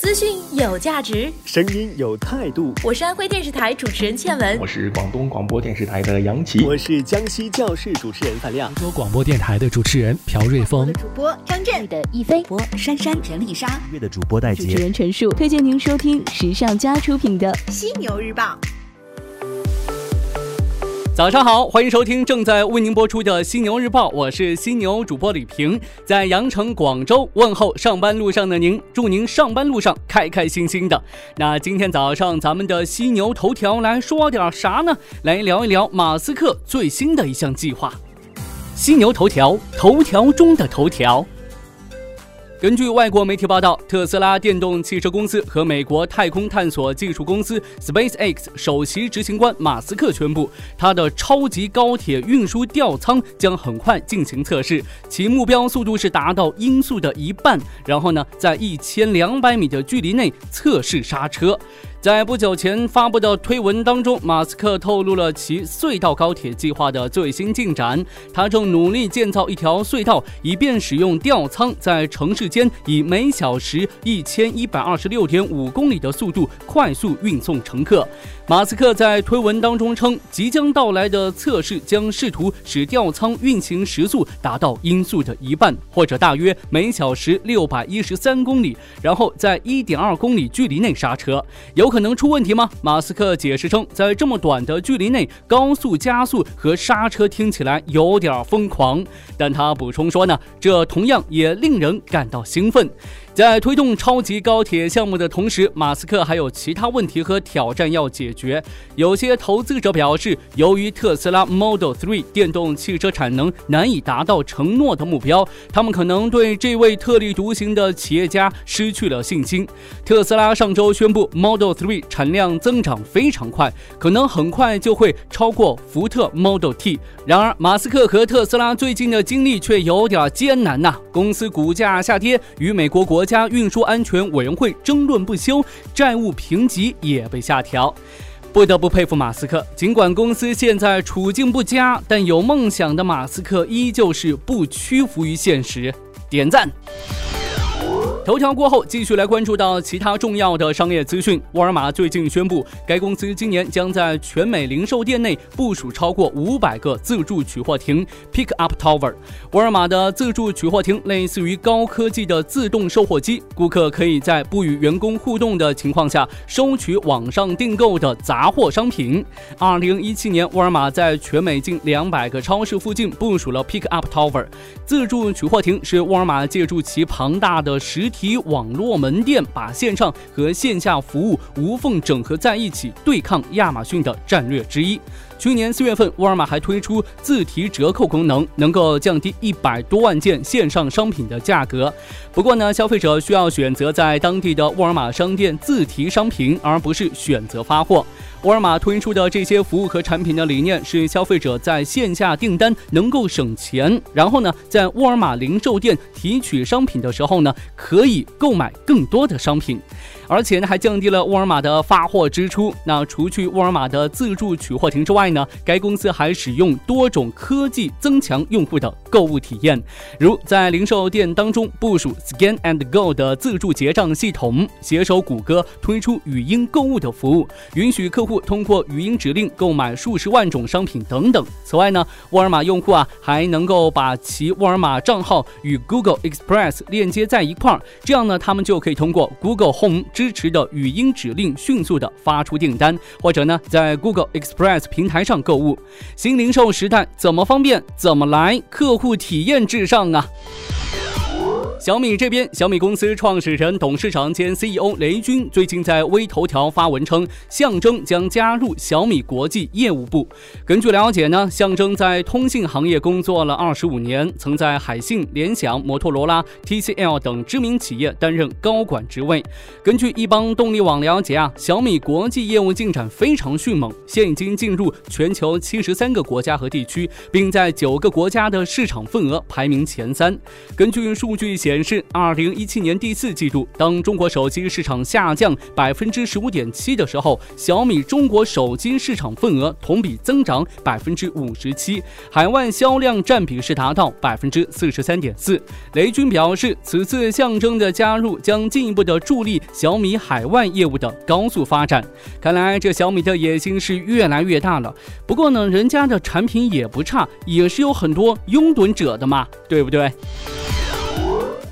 资讯有价值，声音有态度。我是安徽电视台主持人倩文，我是广东广播电视台的杨琪，我是江西教室主持人范亮，广州广播电台的主持人朴瑞峰，主播张震。的一飞播珊珊陈丽莎，乐的主播戴杰，主持人陈述，推荐您收听时尚家出品的《犀牛日报》。早上好，欢迎收听正在为您播出的《犀牛日报》，我是犀牛主播李平，在羊城广州问候上班路上的您，祝您上班路上开开心心的。那今天早上咱们的犀牛头条来说点啥呢？来聊一聊马斯克最新的一项计划。犀牛头条，头条中的头条。根据外国媒体报道，特斯拉电动汽车公司和美国太空探索技术公司 SpaceX 首席执行官马斯克宣布，他的超级高铁运输吊舱将很快进行测试，其目标速度是达到音速的一半，然后呢，在一千两百米的距离内测试刹车。在不久前发布的推文当中，马斯克透露了其隧道高铁计划的最新进展。他正努力建造一条隧道，以便使用吊舱在城市间以每小时一千一百二十六点五公里的速度快速运送乘客。马斯克在推文当中称，即将到来的测试将试图使吊舱运行时速达到音速的一半，或者大约每小时六百一十三公里，然后在一点二公里距离内刹车。有可能出问题吗？马斯克解释称，在这么短的距离内高速加速和刹车听起来有点疯狂，但他补充说呢，这同样也令人感到兴奋。在推动超级高铁项目的同时，马斯克还有其他问题和挑战要解决。有些投资者表示，由于特斯拉 Model 3电动汽车产能难以达到承诺的目标，他们可能对这位特立独行的企业家失去了信心。特斯拉上周宣布，Model 3产量增长非常快，可能很快就会超过福特 Model T。然而，马斯克和特斯拉最近的经历却有点艰难呐，公司股价下跌，与美国国。国家运输安全委员会争论不休，债务评级也被下调。不得不佩服马斯克，尽管公司现在处境不佳，但有梦想的马斯克依旧是不屈服于现实。点赞。头条过后，继续来关注到其他重要的商业资讯。沃尔玛最近宣布，该公司今年将在全美零售店内部署超过五百个自助取货亭 （Pick Up Tower）。沃尔玛的自助取货亭类似于高科技的自动售货机，顾客可以在不与员工互动的情况下收取网上订购的杂货商品。二零一七年，沃尔玛在全美近两百个超市附近部署了 Pick Up Tower。自助取货亭是沃尔玛借助其庞大的实体网络门店，把线上和线下服务无缝整合在一起，对抗亚马逊的战略之一。去年四月份，沃尔玛还推出自提折扣功能，能够降低一百多万件线上商品的价格。不过呢，消费者需要选择在当地的沃尔玛商店自提商品，而不是选择发货。沃尔玛推出的这些服务和产品的理念是，消费者在线下订单能够省钱，然后呢，在沃尔玛零售店提取商品的时候呢，可以购买更多的商品。而且呢，还降低了沃尔玛的发货支出。那除去沃尔玛的自助取货亭之外呢，该公司还使用多种科技增强用户的购物体验，如在零售店当中部署 Scan and Go 的自助结账系统，携手谷歌推出语音购物的服务，允许客户通过语音指令购买数十万种商品等等。此外呢，沃尔玛用户啊还能够把其沃尔玛账号与 Google Express 链接在一块儿，这样呢，他们就可以通过 Google Home。支持的语音指令迅速的发出订单，或者呢，在 Google Express 平台上购物。新零售时代怎么方便怎么来，客户户体验至上啊！小米这边，小米公司创始人、董事长兼 CEO 雷军最近在微头条发文称，象征将加入小米国际业务部。根据了解呢，象征在通信行业工作了二十五年，曾在海信、联想、摩托罗拉、TCL 等知名企业担任高管职位。根据一邦动力网了解啊，小米国际业务进展非常迅猛，现已经进入全球七十三个国家和地区，并在九个国家的市场份额排名前三。根据数据显。显示，二零一七年第四季度，当中国手机市场下降百分之十五点七的时候，小米中国手机市场份额同比增长百分之五十七，海外销量占比是达到百分之四十三点四。雷军表示，此次象征的加入将进一步的助力小米海外业务的高速发展。看来这小米的野心是越来越大了。不过呢，人家的产品也不差，也是有很多拥趸者的嘛，对不对？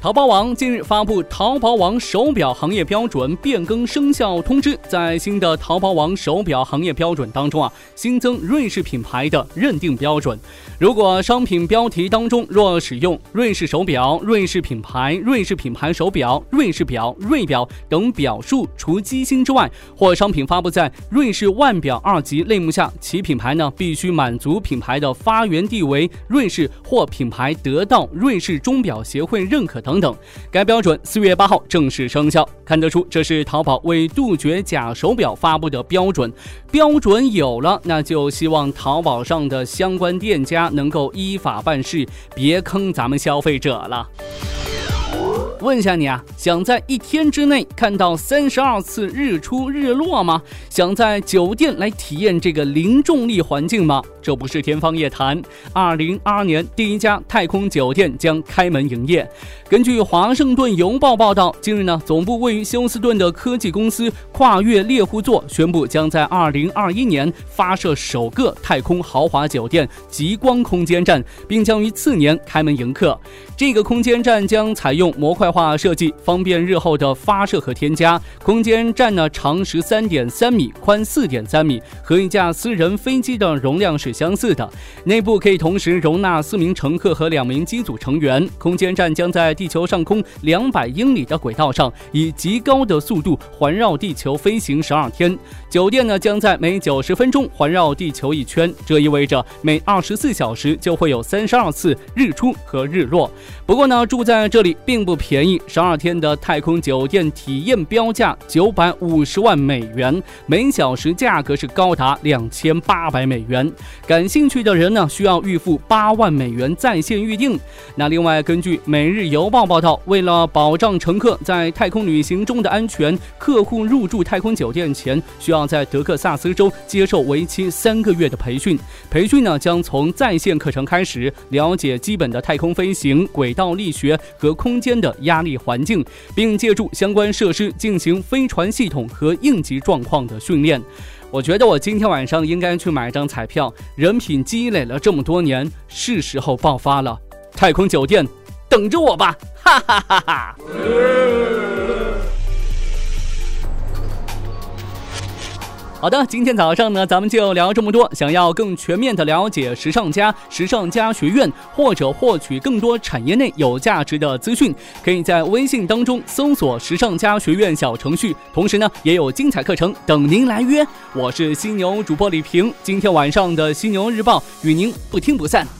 淘宝网近日发布《淘宝网手表行业标准变更生效通知》。在新的淘宝网手表行业标准当中啊，新增瑞士品牌的认定标准。如果商品标题当中若使用“瑞士手表”“瑞士品牌”“瑞士品牌手表”“瑞士表”“瑞表”等表述，除机芯之外，或商品发布在瑞士腕表二级类目下，其品牌呢必须满足品牌的发源地为瑞士或品牌得到瑞士钟表协会认可的等等。该标准四月八号正式生效，看得出这是淘宝为杜绝假手表发布的标准。标准有了，那就希望淘宝上的相关店家。能够依法办事，别坑咱们消费者了。问一下你啊，想在一天之内看到三十二次日出日落吗？想在酒店来体验这个零重力环境吗？这不是天方夜谭。二零二二年，第一家太空酒店将开门营业。根据《华盛顿邮报》报道，近日呢，总部位于休斯顿的科技公司跨越猎户座宣布，将在二零二一年发射首个太空豪华酒店——极光空间站，并将于次年开门迎客。这个空间站将采用模块化设计，方便日后的发射和添加。空间站呢，长十三点三米，宽四点三米，和一架私人飞机的容量是相似的。内部可以同时容纳四名乘客和两名机组成员。空间站将在地球上空两百英里的轨道上，以极高的速度环绕地球飞行十二天。酒店呢，将在每九十分钟环绕地球一圈，这意味着每二十四小时就会有三十二次日出和日落。不过呢，住在这里并不便。便宜十二天的太空酒店体验标价九百五十万美元，每小时价格是高达两千八百美元。感兴趣的人呢，需要预付八万美元在线预订。那另外，根据《每日邮报》报道，为了保障乘客在太空旅行中的安全，客户入住太空酒店前需要在德克萨斯州接受为期三个月的培训。培训呢，将从在线课程开始，了解基本的太空飞行。轨道力学和空间的压力环境，并借助相关设施进行飞船系统和应急状况的训练。我觉得我今天晚上应该去买张彩票，人品积累了这么多年，是时候爆发了。太空酒店，等着我吧！哈哈哈哈。好的，今天早上呢，咱们就聊这么多。想要更全面的了解时尚家、时尚家学院，或者获取更多产业内有价值的资讯，可以在微信当中搜索“时尚家学院”小程序。同时呢，也有精彩课程等您来约。我是犀牛主播李平，今天晚上的犀牛日报与您不听不散。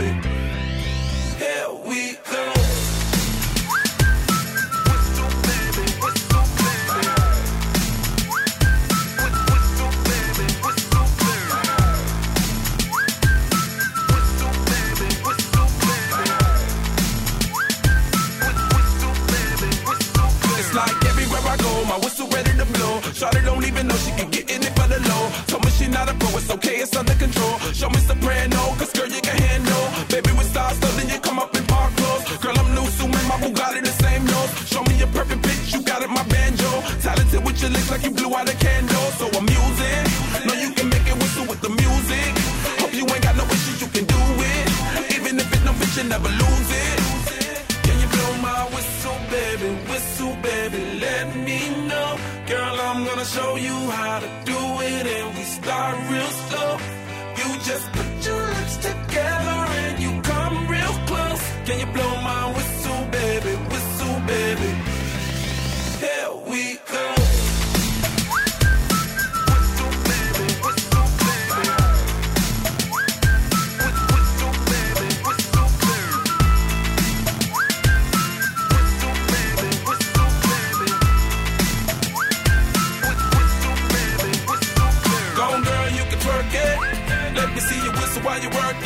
Show me soprano, cause girl, you can handle. Baby, we start so then you come up in park clothes. Girl, I'm new, so my Bugatti the same nose. Show me a perfect pitch, you got it, my banjo. Talented with your lips like you blew out a candle. Just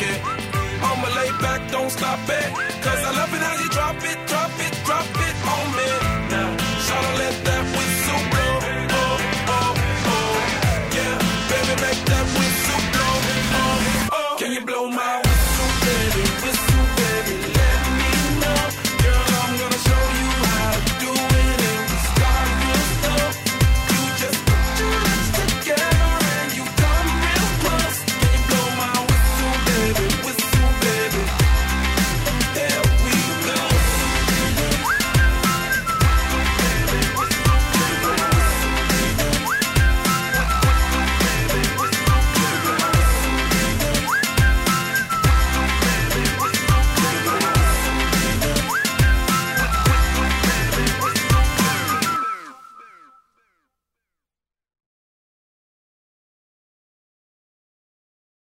it. I'ma lay back, don't stop it. Cause I love it how you drop it, drop it.